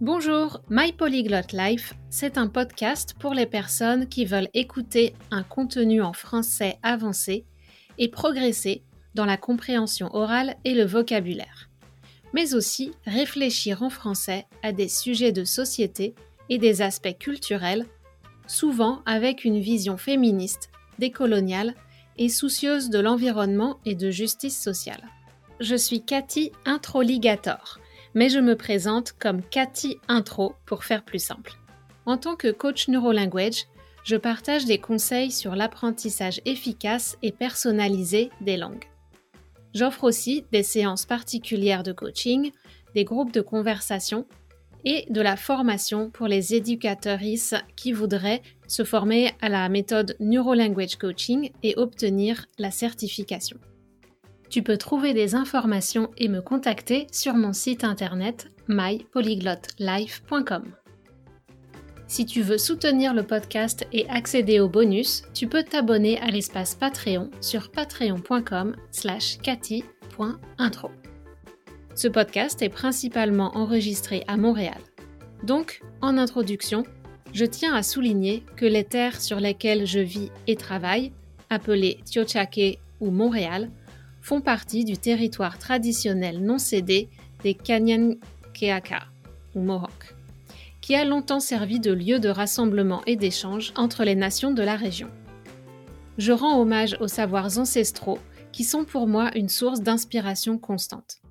Bonjour, My Polyglot Life, c'est un podcast pour les personnes qui veulent écouter un contenu en français avancé et progresser dans la compréhension orale et le vocabulaire, mais aussi réfléchir en français à des sujets de société et des aspects culturels, souvent avec une vision féministe, décoloniale et soucieuse de l'environnement et de justice sociale. Je suis Cathy Introligator mais je me présente comme Cathy Intro pour faire plus simple. En tant que coach NeuroLanguage, je partage des conseils sur l'apprentissage efficace et personnalisé des langues. J'offre aussi des séances particulières de coaching, des groupes de conversation et de la formation pour les éducateurs qui voudraient se former à la méthode NeuroLanguage Coaching et obtenir la certification. Tu peux trouver des informations et me contacter sur mon site internet mypolyglotlife.com. Si tu veux soutenir le podcast et accéder aux bonus, tu peux t'abonner à l'espace Patreon sur patreon.com slash. Ce podcast est principalement enregistré à Montréal. Donc, en introduction, je tiens à souligner que les terres sur lesquelles je vis et travaille, appelées Tiochake ou Montréal, font partie du territoire traditionnel non cédé des Kanyankeaka, ou Mohawk, qui a longtemps servi de lieu de rassemblement et d'échange entre les nations de la région. Je rends hommage aux savoirs ancestraux qui sont pour moi une source d'inspiration constante.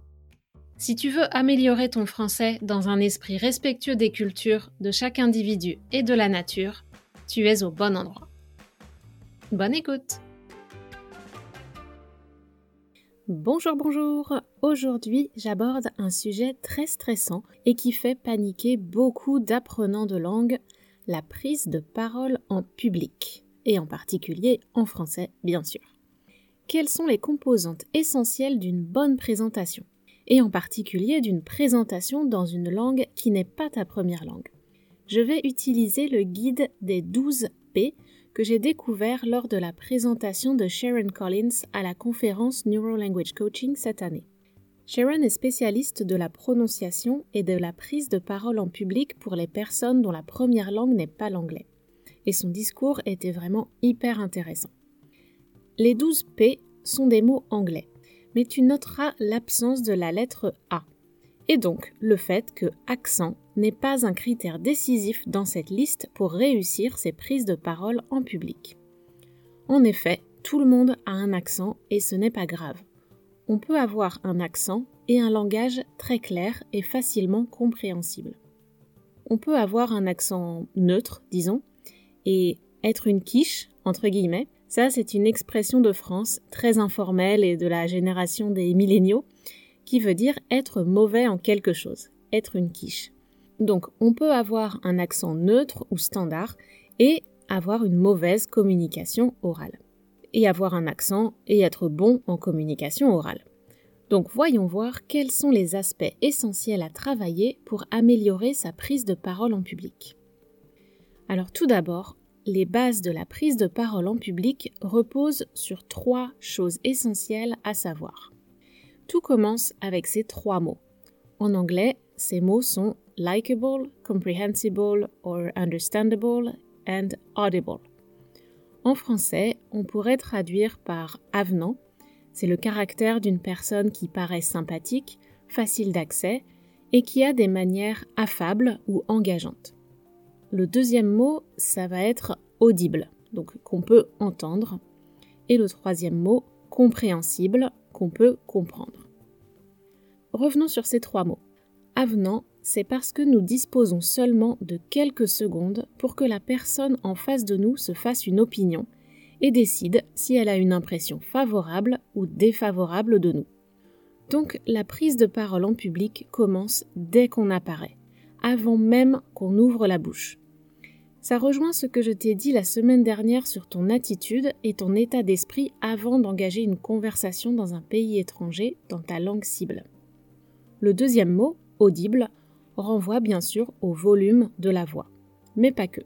Si tu veux améliorer ton français dans un esprit respectueux des cultures, de chaque individu et de la nature, tu es au bon endroit. Bonne écoute Bonjour, bonjour Aujourd'hui, j'aborde un sujet très stressant et qui fait paniquer beaucoup d'apprenants de langue, la prise de parole en public, et en particulier en français, bien sûr. Quelles sont les composantes essentielles d'une bonne présentation Et en particulier d'une présentation dans une langue qui n'est pas ta première langue? Je vais utiliser le guide des 12 P que j'ai découvert lors de la présentation de Sharon Collins à la conférence Neuro Language Coaching cette année. Sharon est spécialiste de la prononciation et de la prise de parole en public pour les personnes dont la première langue n'est pas l'anglais. Et son discours était vraiment hyper intéressant. Les 12 P sont des mots anglais, mais tu noteras l'absence de la lettre A et donc le fait que accent n'est pas un critère décisif dans cette liste pour réussir ses prises de parole en public. En effet, tout le monde a un accent et ce n'est pas grave. On peut avoir un accent et un langage très clair et facilement compréhensible. On peut avoir un accent neutre, disons, et être une quiche, entre guillemets. Ça, c'est une expression de France très informelle et de la génération des milléniaux qui veut dire être mauvais en quelque chose, être une quiche. Donc on peut avoir un accent neutre ou standard et avoir une mauvaise communication orale. Et avoir un accent et être bon en communication orale. Donc voyons voir quels sont les aspects essentiels à travailler pour améliorer sa prise de parole en public. Alors tout d'abord, les bases de la prise de parole en public reposent sur trois choses essentielles à savoir. Tout commence avec ces trois mots. En anglais, ces mots sont likable, comprehensible or understandable and audible. En français, on pourrait traduire par avenant. C'est le caractère d'une personne qui paraît sympathique, facile d'accès et qui a des manières affables ou engageantes. Le deuxième mot, ça va être audible, donc qu'on peut entendre. Et le troisième mot, compréhensible, peut comprendre. Revenons sur ces trois mots. Avenant, c'est parce que nous disposons seulement de quelques secondes pour que la personne en face de nous se fasse une opinion et décide si elle a une impression favorable ou défavorable de nous. Donc la prise de parole en public commence dès qu'on apparaît, avant même qu'on ouvre la bouche. Ça rejoint ce que je t'ai dit la semaine dernière sur ton attitude et ton état d'esprit avant d'engager une conversation dans un pays étranger dans ta langue cible. Le deuxième mot, audible, renvoie bien sûr au volume de la voix, mais pas que.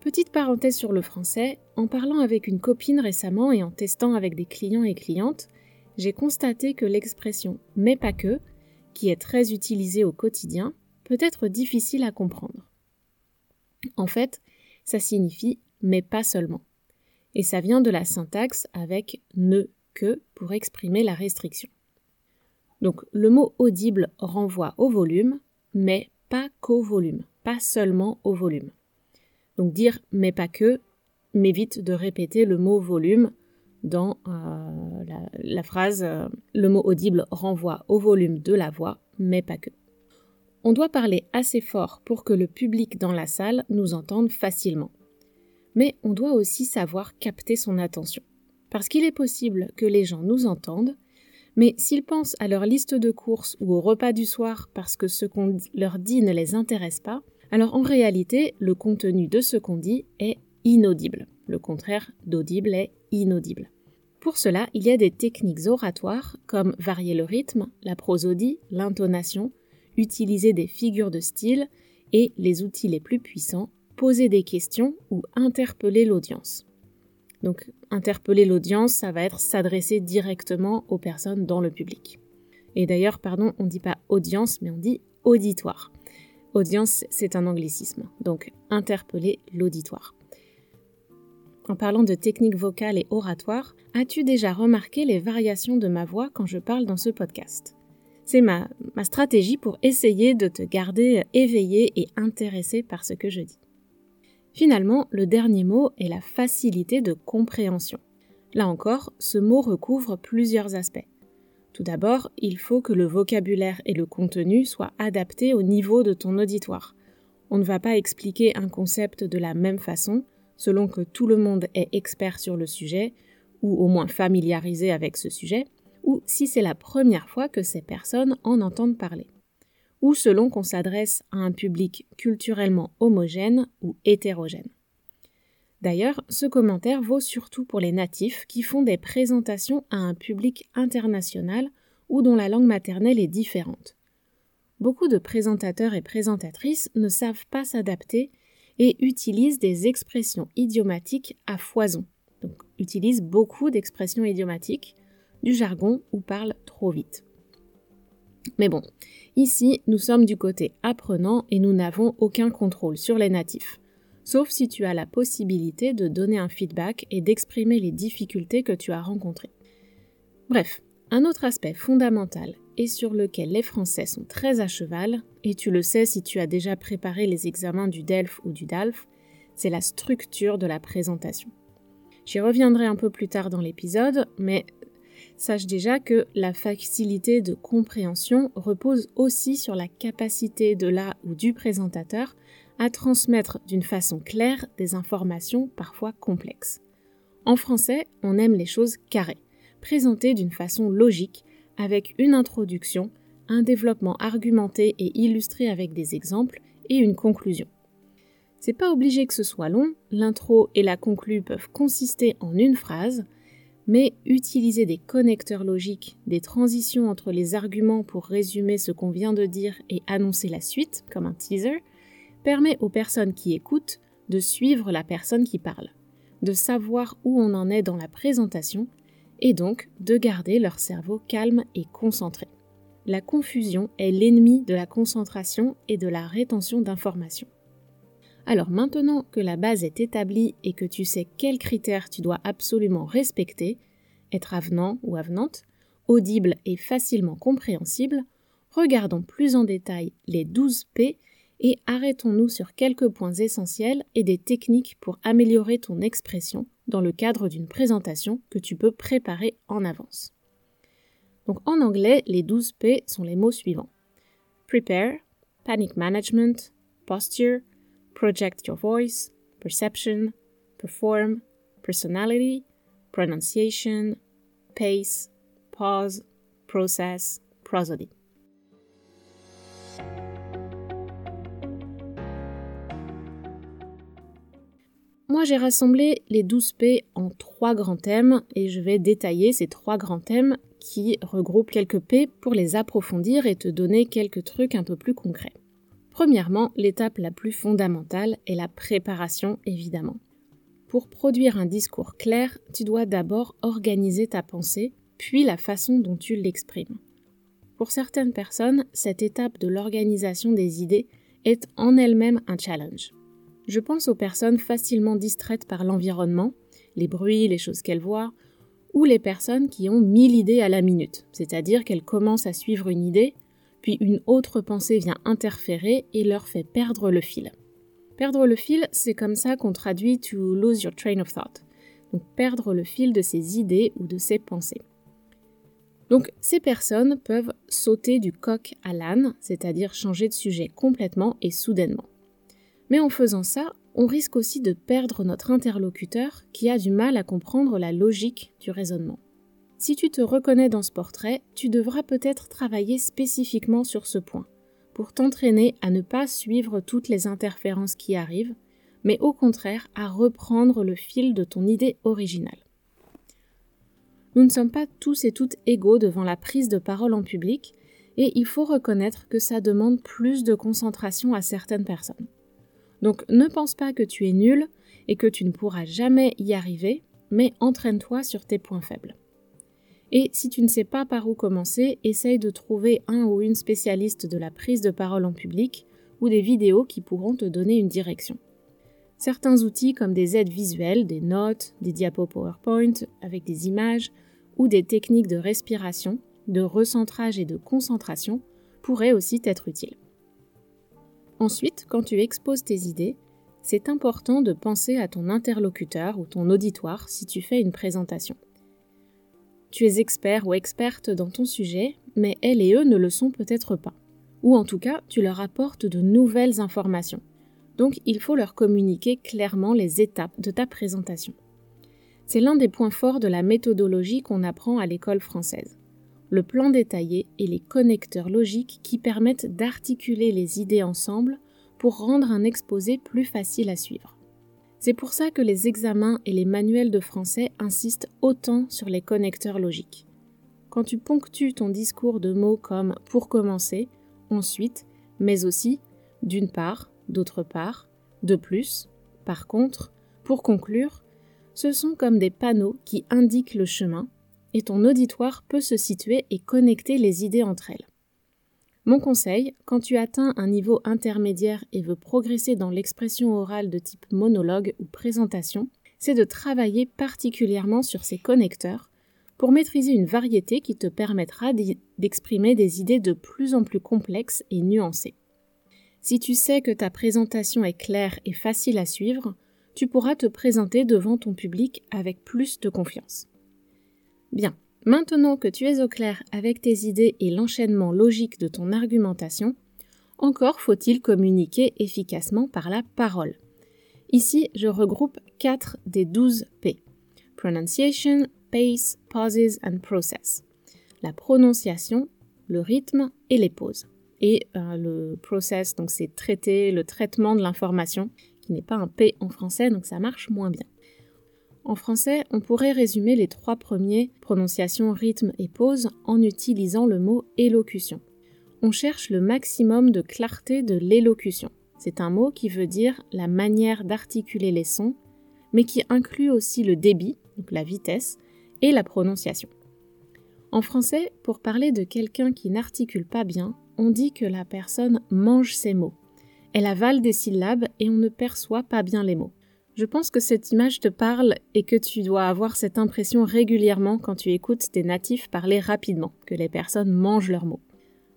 Petite parenthèse sur le français, en parlant avec une copine récemment et en testant avec des clients et clientes, j'ai constaté que l'expression mais pas que, qui est très utilisée au quotidien, peut être difficile à comprendre. En fait, ça signifie mais pas seulement. Et ça vient de la syntaxe avec ne que pour exprimer la restriction. Donc le mot audible renvoie au volume, mais pas qu'au volume, pas seulement au volume. Donc dire mais pas que m'évite de répéter le mot volume dans euh, la, phrase euh, le mot audible renvoie au volume de la voix, mais pas que. On doit parler assez fort pour que le public dans la salle nous entende facilement. Mais on doit aussi savoir capter son attention. Parce qu'il est possible que les gens nous entendent, mais s'ils pensent à leur liste de courses ou au repas du soir parce que ce qu'on leur dit ne les intéresse pas, alors en réalité, le contenu de ce qu'on dit est inaudible. Le contraire d'audible est inaudible. Pour cela, il y a des techniques oratoires comme varier le rythme, la prosodie, l'intonation, utiliser des figures de style et les outils les plus puissants, poser des questions ou interpeller l'audience. Donc interpeller l'audience, ça va être s'adresser directement aux personnes dans le public. Et d'ailleurs, pardon, on ne dit pas audience, mais on dit auditoire. Audience, c'est un anglicisme. Donc interpeller l'auditoire. En parlant de technique vocale et oratoire, as-tu déjà remarqué les variations de ma voix quand je parle dans ce podcast? C'est ma, stratégie pour essayer de te garder éveillé et intéressé par ce que je dis. Finalement, le dernier mot est la facilité de compréhension. Là encore, ce mot recouvre plusieurs aspects. Tout d'abord, il faut que le vocabulaire et le contenu soient adaptés au niveau de ton auditoire. On ne va pas expliquer un concept de la même façon selon que tout le monde est expert sur le sujet, ou au moins familiarisé avec ce sujet, ou si c'est la première fois que ces personnes en entendent parler ou selon qu'on s'adresse à un public culturellement homogène ou hétérogène. D'ailleurs, ce commentaire vaut surtout pour les natifs qui font des présentations à un public international ou dont la langue maternelle est différente. Beaucoup de présentateurs et présentatrices ne savent pas s'adapter et utilisent des expressions idiomatiques à foison. Donc, utilisent beaucoup d'expressions idiomatiques, du jargon ou parlent trop vite. Mais bon, ici, nous sommes du côté apprenant et nous n'avons aucun contrôle sur les natifs. Sauf si tu as la possibilité de donner un feedback et d'exprimer les difficultés que tu as rencontrées. Bref, un autre aspect fondamental et sur lequel les Français sont très à cheval, et tu le sais si tu as déjà préparé les examens du DELF ou du DALF, c'est la structure de la présentation. J'y reviendrai un peu plus tard dans l'épisode, mais sache déjà que la facilité de compréhension repose aussi sur la capacité de la ou du présentateur à transmettre d'une façon claire des informations parfois complexes. En français, on aime les choses carrées, présentées d'une façon logique, avec une introduction, un développement argumenté et illustré avec des exemples et une conclusion. C'est pas obligé que ce soit long, l'intro et la conclue peuvent consister en une phrase, mais utiliser des connecteurs logiques, des transitions entre les arguments pour résumer ce qu'on vient de dire et annoncer la suite, comme un teaser, permet aux personnes qui écoutent de suivre la personne qui parle, de savoir où on en est dans la présentation et donc de garder leur cerveau calme et concentré. La confusion est l'ennemi de la concentration et de la rétention d'informations. Alors maintenant que la base est établie et que tu sais quels critères tu dois absolument respecter, être avenant ou avenante, audible et facilement compréhensible, regardons plus en détail les 12 P et arrêtons-nous sur quelques points essentiels et des techniques pour améliorer ton expression dans le cadre d'une présentation que tu peux préparer en avance. Donc en anglais, les 12 P sont les mots suivants. Prepare, Panic Management, Posture, project your voice, perception, perform, personality, pronunciation, pace, pause, process, prosody. Moi, j'ai rassemblé les 12 P en trois grands thèmes et je vais détailler ces trois grands thèmes qui regroupent quelques P pour les approfondir et te donner quelques trucs un peu plus concrets. Premièrement, l'étape la plus fondamentale est la préparation, évidemment. Pour produire un discours clair, tu dois d'abord organiser ta pensée, puis la façon dont tu l'exprimes. Pour certaines personnes, cette étape de l'organisation des idées est en elle-même un challenge. Je pense aux personnes facilement distraites par l'environnement, les bruits, les choses qu'elles voient, ou les personnes qui ont mille idées à la minute, c'est-à-dire qu'elles commencent à suivre une idée, puis une autre pensée vient interférer et leur fait perdre le fil. Perdre le fil, c'est comme ça qu'on traduit to lose your train of thought, donc perdre le fil de ses idées ou de ses pensées. Donc ces personnes peuvent sauter du coq à l'âne, c'est-à-dire changer de sujet complètement et soudainement. Mais en faisant ça, on risque aussi de perdre notre interlocuteur qui a du mal à comprendre la logique du raisonnement. Si tu te reconnais dans ce portrait, tu devras peut-être travailler spécifiquement sur ce point, pour t'entraîner à ne pas suivre toutes les interférences qui arrivent, mais au contraire à reprendre le fil de ton idée originale. Nous ne sommes pas tous et toutes égaux devant la prise de parole en public, et il faut reconnaître que ça demande plus de concentration à certaines personnes. Donc ne pense pas que tu es nul et que tu ne pourras jamais y arriver, mais entraîne-toi sur tes points faibles. Et si tu ne sais pas par où commencer, essaye de trouver un ou une spécialiste de la prise de parole en public ou des vidéos qui pourront te donner une direction. Certains outils comme des aides visuelles, des notes, des diapos PowerPoint avec des images ou des techniques de respiration, de recentrage et de concentration pourraient aussi t'être utiles. Ensuite, quand tu exposes tes idées, c'est important de penser à ton interlocuteur ou ton auditoire si tu fais une présentation. Tu es expert ou experte dans ton sujet, mais elles et eux ne le sont peut-être pas. Ou en tout cas, tu leur apportes de nouvelles informations. Donc il faut leur communiquer clairement les étapes de ta présentation. C'est l'un des points forts de la méthodologie qu'on apprend à l'école française le plan détaillé et les connecteurs logiques qui permettent d'articuler les idées ensemble pour rendre un exposé plus facile à suivre. C'est pour ça que les examens et les manuels de français insistent autant sur les connecteurs logiques. Quand tu ponctues ton discours de mots comme pour commencer, ensuite, mais aussi, d'une part, d'autre part, de plus, par contre, pour conclure, ce sont comme des panneaux qui indiquent le chemin et ton auditoire peut se situer et connecter les idées entre elles. Mon conseil, quand tu atteins un niveau intermédiaire et veux progresser dans l'expression orale de type monologue ou présentation, c'est de travailler particulièrement sur ces connecteurs pour maîtriser une variété qui te permettra d'exprimer des idées de plus en plus complexes et nuancées. Si tu sais que ta présentation est claire et facile à suivre, tu pourras te présenter devant ton public avec plus de confiance. Bien, maintenant que tu es au clair avec tes idées et l'enchaînement logique de ton argumentation, encore faut-il communiquer efficacement par la parole. Ici, je regroupe 4 des 12 P. Pronunciation, Pace, Pauses and Process. La prononciation, le rythme et les pauses. Et euh, le process, donc c'est traiter, le traitement de l'information, qui n'est pas un P en français, donc ça marche moins bien. En français, on pourrait résumer les trois premiers, prononciation, rythme et pause, en utilisant le mot élocution. On cherche le maximum de clarté de l'élocution. C'est un mot qui veut dire la manière d'articuler les sons, mais qui inclut aussi le débit, donc la vitesse, et la prononciation. En français, pour parler de quelqu'un qui n'articule pas bien, on dit que la personne mange ses mots. Elle avale des syllabes et on ne perçoit pas bien les mots. Je pense que cette image te parle et que tu dois avoir cette impression régulièrement quand tu écoutes des natifs parler rapidement, que les personnes mangent leurs mots.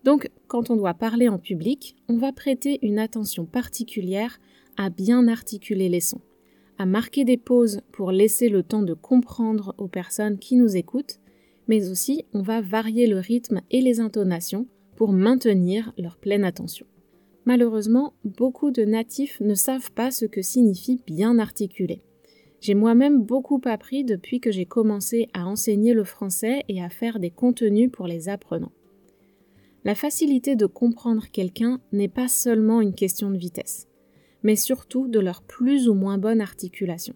Donc, quand on doit parler en public, on va prêter une attention particulière à bien articuler les sons, à marquer des pauses pour laisser le temps de comprendre aux personnes qui nous écoutent, mais aussi on va varier le rythme et les intonations pour maintenir leur pleine attention. Malheureusement, beaucoup de natifs ne savent pas ce que signifie bien articuler. J'ai moi-même beaucoup appris depuis que j'ai commencé à enseigner le français et à faire des contenus pour les apprenants. La facilité de comprendre quelqu'un n'est pas seulement une question de vitesse, mais surtout de leur plus ou moins bonne articulation.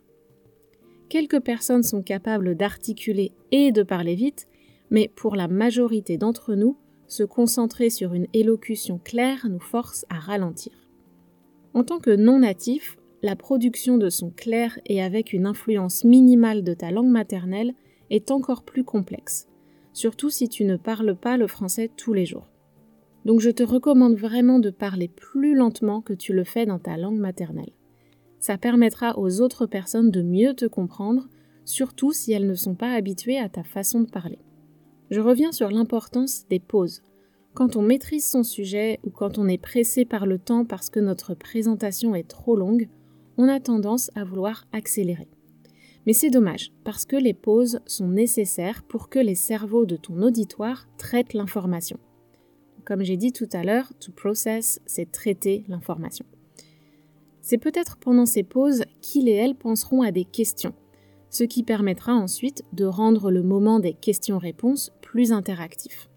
Quelques personnes sont capables d'articuler et de parler vite, mais pour la majorité d'entre nous, se concentrer sur une élocution claire nous force à ralentir. En tant que non natif, la production de son clair et avec une influence minimale de ta langue maternelle est encore plus complexe. surtout si tu ne parles pas le français tous les jours. Donc je te recommande vraiment de parler plus lentement que tu le fais dans ta langue maternelle. Ça permettra aux autres personnes de mieux te comprendre, surtout si elles ne sont pas habituées à ta façon de parler. Je reviens sur l'importance des pauses. Quand on maîtrise son sujet ou quand on est pressé par le temps parce que notre présentation est trop longue, on a tendance à vouloir accélérer. Mais c'est dommage, parce que les pauses sont nécessaires pour que les cerveaux de ton auditoire traitent l'information. Comme j'ai dit tout à l'heure, to process, c'est traiter l'information. C'est peut-être pendant ces pauses qu'ils et elles penseront à des questions, ce qui permettra ensuite de rendre le moment des questions-réponses plus interactif.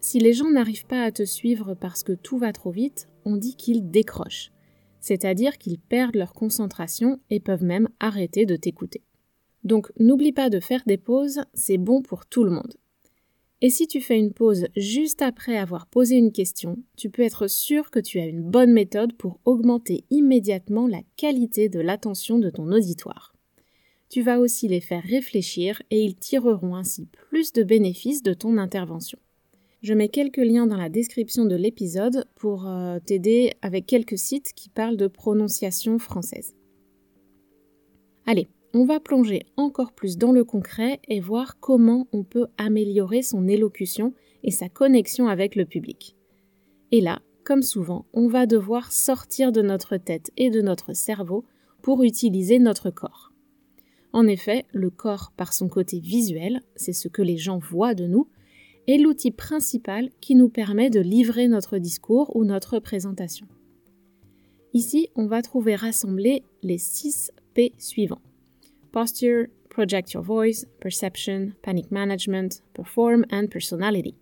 Si les gens n'arrivent pas à te suivre parce que tout va trop vite, on dit qu'ils décrochent, c'est-à-dire qu'ils perdent leur concentration et peuvent même arrêter de t'écouter. Donc n'oublie pas de faire des pauses, c'est bon pour tout le monde. Et si tu fais une pause juste après avoir posé une question, tu peux être sûr que tu as une bonne méthode pour augmenter immédiatement la qualité de l'attention de ton auditoire. Tu vas aussi les faire réfléchir et ils tireront ainsi plus de bénéfices de ton intervention. Je mets quelques liens dans la description de l'épisode pour euh, t'aider avec quelques sites qui parlent de prononciation française. Allez, on va plonger encore plus dans le concret et voir comment on peut améliorer son élocution et sa connexion avec le public. Et là, comme souvent, on va devoir sortir de notre tête et de notre cerveau pour utiliser notre corps. En effet, le corps, par son côté visuel, c'est ce que les gens voient de nous, est l'outil principal qui nous permet de livrer notre discours ou notre présentation. Ici, on va trouver rassemblés les 6 P suivants posture, project your voice, perception, panic management, perform and personality.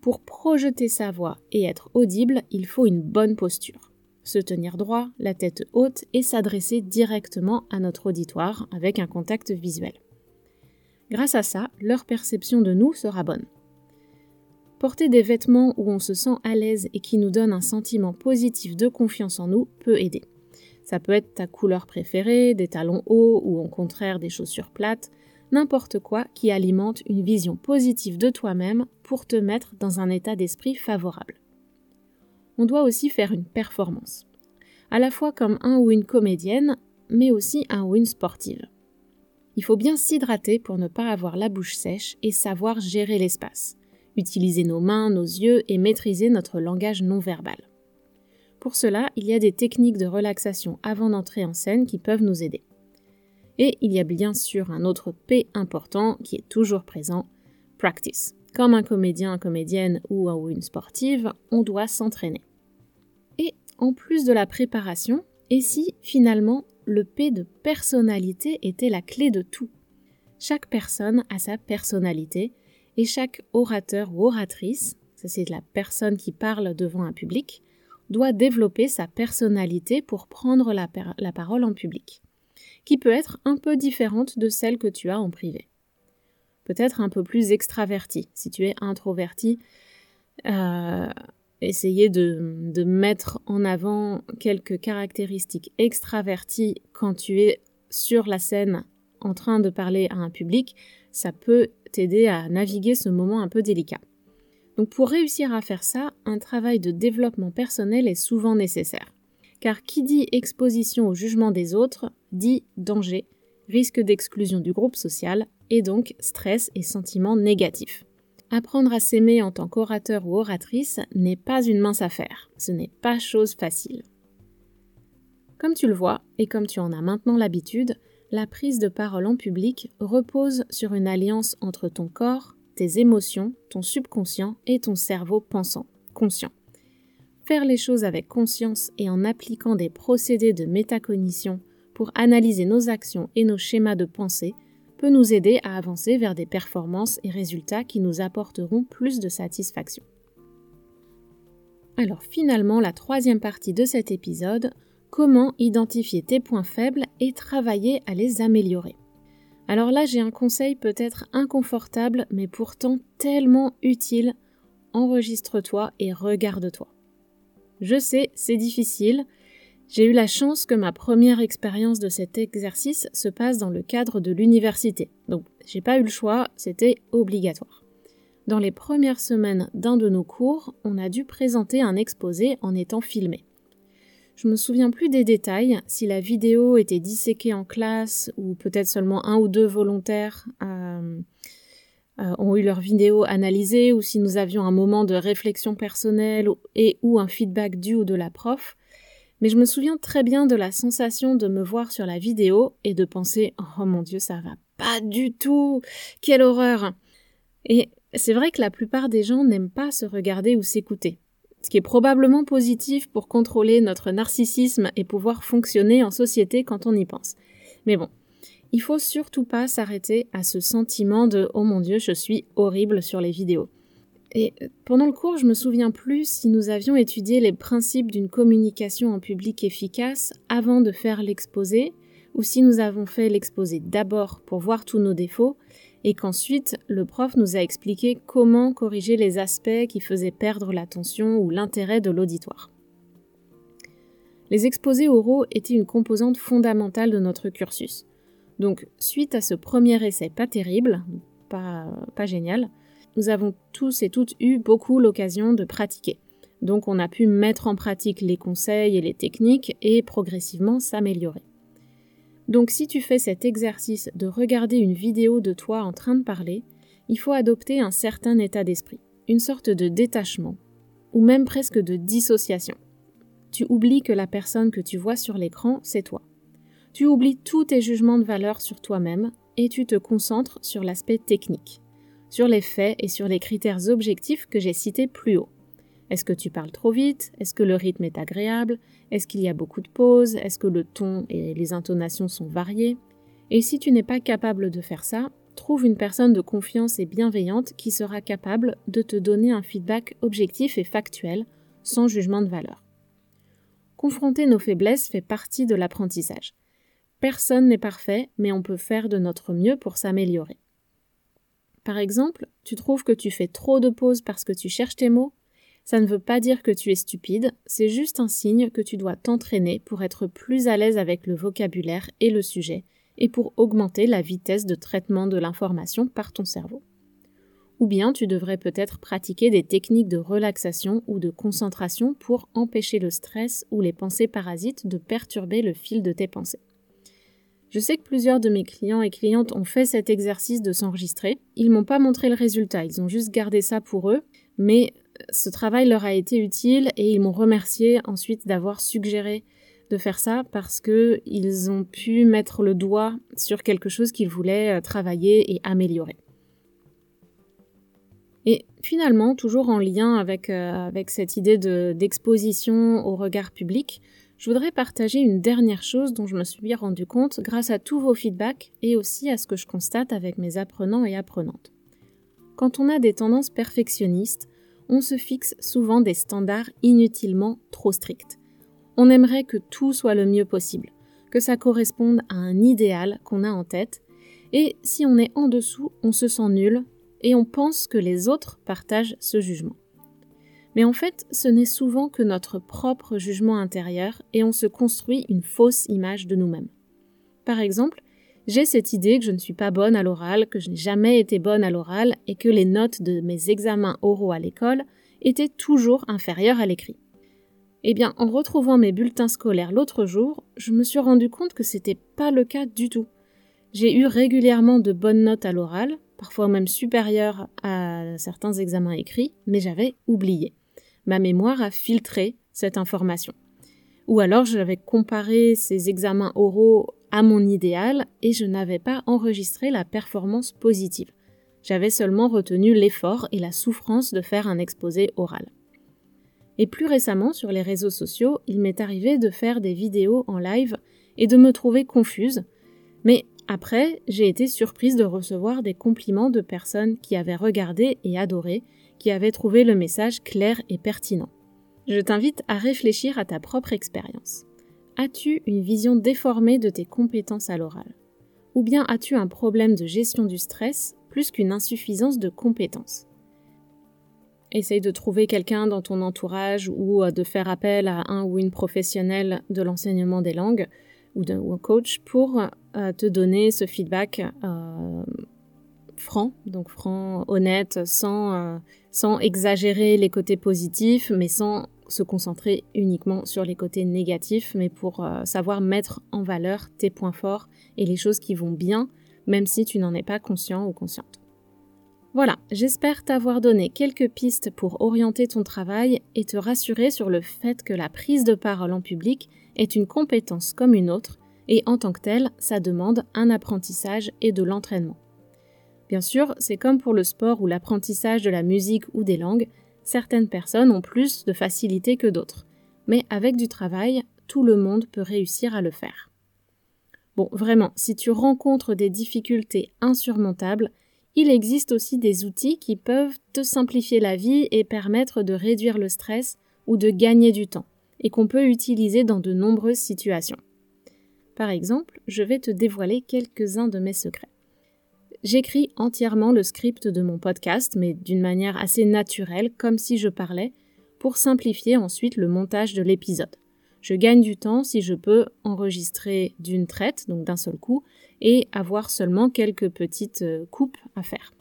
Pour projeter sa voix et être audible, il faut une bonne posture. Se tenir droit, la tête haute et s'adresser directement à notre auditoire avec un contact visuel. Grâce à ça, leur perception de nous sera bonne. Porter des vêtements où on se sent à l'aise et qui nous donnent un sentiment positif de confiance en nous peut aider. Ça peut être ta couleur préférée, des talons hauts ou au contraire des chaussures plates, n'importe quoi qui alimente une vision positive de toi-même pour te mettre dans un état d'esprit favorable. On doit aussi faire une performance, à la fois comme un ou une comédienne, mais aussi un ou une sportive. Il faut bien s'hydrater pour ne pas avoir la bouche sèche et savoir gérer l'espace, utiliser nos mains, nos yeux et maîtriser notre langage non verbal. Pour cela, il y a des techniques de relaxation avant d'entrer en scène qui peuvent nous aider. Et il y a bien sûr un autre P important qui est toujours présent, practice. Comme un comédien, comédienne ou une sportive, on doit s'entraîner. En plus de la préparation, et si finalement le P de personnalité était la clé de tout Chaque personne a sa personnalité et chaque orateur ou oratrice, ça c'est la personne qui parle devant un public, doit développer sa personnalité pour prendre la, parole en public, qui peut être un peu différente de celle que tu as en privé. Peut-être un peu plus extraverti. Si tu es introverti, euh, essayer de, mettre en avant quelques caractéristiques extraverties quand tu es sur la scène en train de parler à un public, ça peut t'aider à naviguer ce moment un peu délicat. Donc pour réussir à faire ça, un travail de développement personnel est souvent nécessaire. Car qui dit exposition au jugement des autres dit danger, risque d'exclusion du groupe social et donc stress et sentiments négatifs. Apprendre à s'aimer en tant qu'orateur ou oratrice n'est pas une mince affaire, ce n'est pas chose facile. Comme tu le vois, et comme tu en as maintenant l'habitude, la prise de parole en public repose sur une alliance entre ton corps, tes émotions, ton subconscient et ton cerveau pensant, conscient. Faire les choses avec conscience et en appliquant des procédés de métacognition pour analyser nos actions et nos schémas de pensée peut nous aider à avancer vers des performances et résultats qui nous apporteront plus de satisfaction. Alors finalement, la troisième partie de cet épisode, comment identifier tes points faibles et travailler à les améliorer. Alors là, j'ai un conseil peut-être inconfortable, mais pourtant tellement utile. Enregistre-toi et regarde-toi. Je sais, c'est difficile. J'ai eu la chance que ma première expérience de cet exercice se passe dans le cadre de l'université. Donc j'ai pas eu le choix, c'était obligatoire. Dans les premières semaines d'un de nos cours, on a dû présenter un exposé en étant filmé. Je me souviens plus des détails, si la vidéo était disséquée en classe ou peut-être seulement un ou deux volontaires euh, euh, ont eu leur vidéo analysée ou si nous avions un moment de réflexion personnelle et ou un feedback du ou de la prof. Mais je me souviens très bien de la sensation de me voir sur la vidéo et de penser Oh mon Dieu, ça va pas du tout Quelle horreur Et c'est vrai que la plupart des gens n'aiment pas se regarder ou s'écouter ce qui est probablement positif pour contrôler notre narcissisme et pouvoir fonctionner en société quand on y pense. Mais bon, il faut surtout pas s'arrêter à ce sentiment de oh mon dieu, je suis horrible sur les vidéos. Et pendant le cours, je me souviens plus si nous avions étudié les principes d'une communication en public efficace avant de faire l'exposé, ou si nous avons fait l'exposé d'abord pour voir tous nos défauts, et qu'ensuite le prof nous a expliqué comment corriger les aspects qui faisaient perdre l'attention ou l'intérêt de l'auditoire. Les exposés oraux étaient une composante fondamentale de notre cursus. Donc, suite à ce premier essai pas terrible, pas, pas génial, nous avons tous et toutes eu beaucoup l'occasion de pratiquer. Donc, on a pu mettre en pratique les conseils et les techniques et progressivement s'améliorer. Donc si tu fais cet exercice de regarder une vidéo de toi en train de parler, il faut adopter un certain état d'esprit, une sorte de détachement, ou même presque de dissociation. Tu oublies que la personne que tu vois sur l'écran, c'est toi. Tu oublies tous tes jugements de valeur sur toi-même et tu te concentres sur l'aspect technique, sur les faits et sur les critères objectifs que j'ai cités plus haut. Est-ce que tu parles trop vite? Est-ce que le rythme est agréable? Est-ce qu'il y a beaucoup de pauses? Est-ce que le ton et les intonations sont variés? Et si tu n'es pas capable de faire ça, trouve une personne de confiance et bienveillante qui sera capable de te donner un feedback objectif et factuel, sans jugement de valeur. Confronter nos faiblesses fait partie de l'apprentissage. Personne n'est parfait, mais on peut faire de notre mieux pour s'améliorer. Par exemple, tu trouves que tu fais trop de pauses parce que tu cherches tes mots ça ne veut pas dire que tu es stupide, c'est juste un signe que tu dois t'entraîner pour être plus à l'aise avec le vocabulaire et le sujet, et pour augmenter la vitesse de traitement de l'information par ton cerveau. Ou bien tu devrais peut-être pratiquer des techniques de relaxation ou de concentration pour empêcher le stress ou les pensées parasites de perturber le fil de tes pensées. Je sais que plusieurs de mes clients et clientes ont fait cet exercice de s'enregistrer. Ils m'ont pas montré le résultat, ils ont juste gardé ça pour eux, mais ce travail leur a été utile et ils m'ont remercié ensuite d'avoir suggéré de faire ça parce que ils ont pu mettre le doigt sur quelque chose qu'ils voulaient euh, travailler et améliorer. Et finalement, toujours en lien avec, euh, avec cette idée d'exposition au regard public, je voudrais partager une dernière chose dont je me suis rendu compte grâce à tous vos feedbacks et aussi à ce que je constate avec mes apprenants et apprenantes. Quand on a des tendances perfectionnistes, on se fixe souvent des standards inutilement trop stricts. On aimerait que tout soit le mieux possible, que ça corresponde à un idéal qu'on a en tête, et si on est en dessous, on se sent nul et on pense que les autres partagent ce jugement. Mais en fait, ce n'est souvent que notre propre jugement intérieur et on se construit une fausse image de nous-mêmes. Par exemple, j'ai cette idée que je ne suis pas bonne à l'oral, que je n'ai jamais été bonne à l'oral et que les notes de mes examens oraux à l'école étaient toujours inférieures à l'écrit. Eh bien, en retrouvant mes bulletins scolaires l'autre jour, je me suis rendu compte que c'était pas le cas du tout. J'ai eu régulièrement de bonnes notes à l'oral, parfois même supérieures à certains examens écrits, mais j'avais oublié. Ma mémoire a filtré cette information. Ou alors j'avais comparé ces examens oraux à mon idéal et je n'avais pas enregistré la performance positive. J'avais seulement retenu l'effort et la souffrance de faire un exposé oral. Et plus récemment, sur les réseaux sociaux, il m'est arrivé de faire des vidéos en live et de me trouver confuse, mais après, j'ai été surprise de recevoir des compliments de personnes qui avaient regardé et adoré, qui avaient trouvé le message clair et pertinent. Je t'invite à réfléchir à ta propre expérience. As-tu une vision déformée de tes compétences à l'oral? Ou bien as-tu un problème de gestion du stress plus qu'une insuffisance de compétences? Essaye de trouver quelqu'un dans ton entourage ou de faire appel à un ou une professionnelle de l'enseignement des langues ou, un coach pour euh, te donner ce feedback euh, franc, donc franc, honnête, sans, euh, sans exagérer les côtés positifs, mais sans se concentrer uniquement sur les côtés négatifs, mais pour euh, savoir mettre en valeur tes points forts et les choses qui vont bien, même si tu n'en es pas conscient ou consciente. Voilà, j'espère t'avoir donné quelques pistes pour orienter ton travail et te rassurer sur le fait que la prise de parole en public est une compétence comme une autre, et en tant que telle, ça demande un apprentissage et de l'entraînement. Bien sûr, c'est comme pour le sport ou l'apprentissage de la musique ou des langues, certaines personnes ont plus de facilité que d'autres. Mais avec du travail, tout le monde peut réussir à le faire. Bon, vraiment, si tu rencontres des difficultés insurmontables, il existe aussi des outils qui peuvent te simplifier la vie et permettre de réduire le stress ou de gagner du temps, et qu'on peut utiliser dans de nombreuses situations. Par exemple, je vais te dévoiler quelques-uns de mes secrets. J'écris entièrement le script de mon podcast, mais d'une manière assez naturelle, comme si je parlais, pour simplifier ensuite le montage de l'épisode. Je gagne du temps si je peux enregistrer d'une traite, donc d'un seul coup, et avoir seulement quelques petites euh, coupes à faire.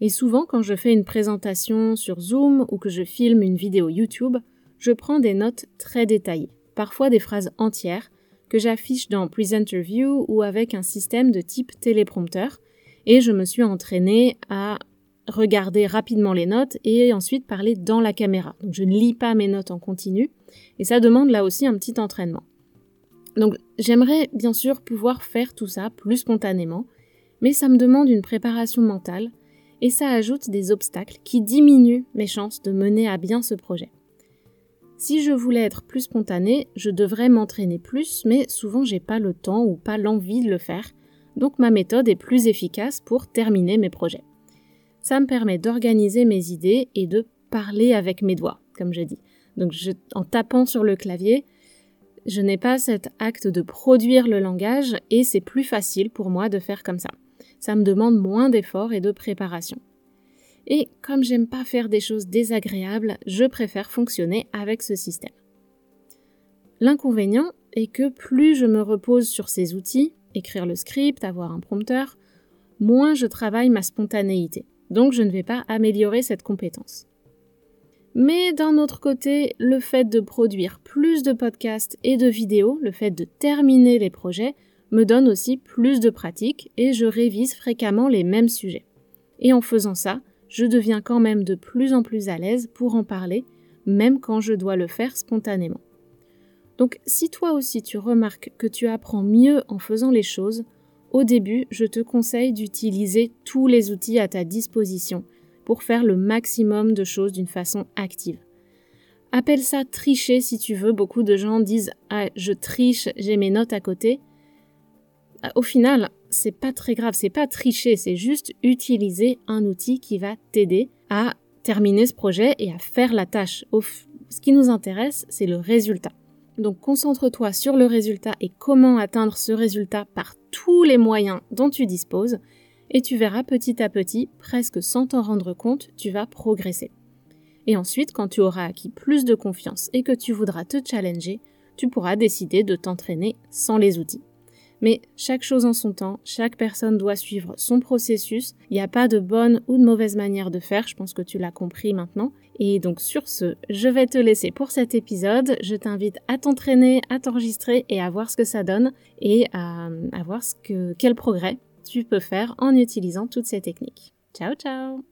Et souvent, quand je fais une présentation sur Zoom ou que je filme une vidéo YouTube, je prends des notes très détaillées, parfois des phrases entières, que j'affiche dans Presenterview ou avec un système de type téléprompteur, et je me suis entraînée à regarder rapidement les notes et ensuite parler dans la caméra. Donc je ne lis pas mes notes en continu et ça demande là aussi un petit entraînement. Donc j'aimerais bien sûr pouvoir faire tout ça plus spontanément, mais ça me demande une préparation mentale et ça ajoute des obstacles qui diminuent mes chances de mener à bien ce projet. Si je voulais être plus spontanée, je devrais m'entraîner plus, mais souvent j'ai pas le temps ou pas l'envie de le faire donc ma méthode est plus efficace pour terminer mes projets. Ça me permet d'organiser mes idées et de parler avec mes doigts, comme je dis. Donc en tapant sur le clavier, je n'ai pas cet acte de produire le langage et c'est plus facile pour moi de faire comme ça. Ça me demande moins d'efforts et de préparation. Et comme j'aime pas faire des choses désagréables, je préfère fonctionner avec ce système. L'inconvénient est que plus je me repose sur ces outils, écrire le script, avoir un prompteur, moins je travaille ma spontanéité. Donc je ne vais pas améliorer cette compétence. Mais d'un autre côté, le fait de produire plus de podcasts et de vidéos, le fait de terminer les projets, me donne aussi plus de pratique et je révise fréquemment les mêmes sujets. Et en faisant ça, je deviens quand même de plus en plus à l'aise pour en parler, même quand je dois le faire spontanément. Donc si toi aussi tu remarques que tu apprends mieux en faisant les choses, au début, je te conseille d'utiliser tous les outils à ta disposition pour faire le maximum de choses d'une façon active. Appelle ça tricher si tu veux. Beaucoup de gens disent ah, je triche, j'ai mes notes à côté. Au final, c'est pas très grave, c'est pas tricher, c'est juste utiliser un outil qui va t'aider à terminer ce projet et à faire la tâche. Ce qui nous intéresse, c'est le résultat. Donc concentre-toi sur le résultat et comment atteindre ce résultat par tous les moyens dont tu disposes et tu verras petit à petit, presque sans t'en rendre compte, tu vas progresser. Et ensuite, quand tu auras acquis plus de confiance et que tu voudras te challenger, tu pourras décider de t'entraîner sans les outils. Mais chaque chose en son temps, chaque personne doit suivre son processus. Il n'y a pas de bonne ou de mauvaise manière de faire, je pense que tu l'as compris maintenant. Et donc sur ce, je vais te laisser pour cet épisode. Je t'invite à t'entraîner, à t'enregistrer et à voir ce que ça donne et à, voir ce que, quel progrès tu peux faire en utilisant toutes ces techniques. Ciao ciao